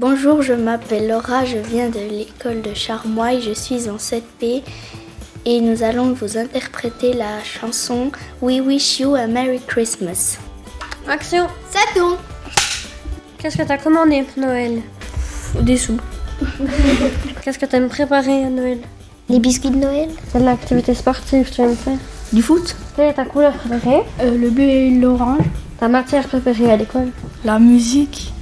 Bonjour, je m'appelle Laura, je viens de l'école de Charmoy, je suis en 7P et nous allons vous interpréter la chanson We Wish You a Merry Christmas. Action. C'est tout. Qu'est-ce que t'as commandé pour Noël Des sous. Qu'est-ce que t'aimes préparer à Noël? Les biscuits de Noël. Quelle activité sportive tu aimes faire? Du foot. Quelle est ta couleur préférée? Euh, le bleu et l'orange. Ta matière préférée à l'école? La musique.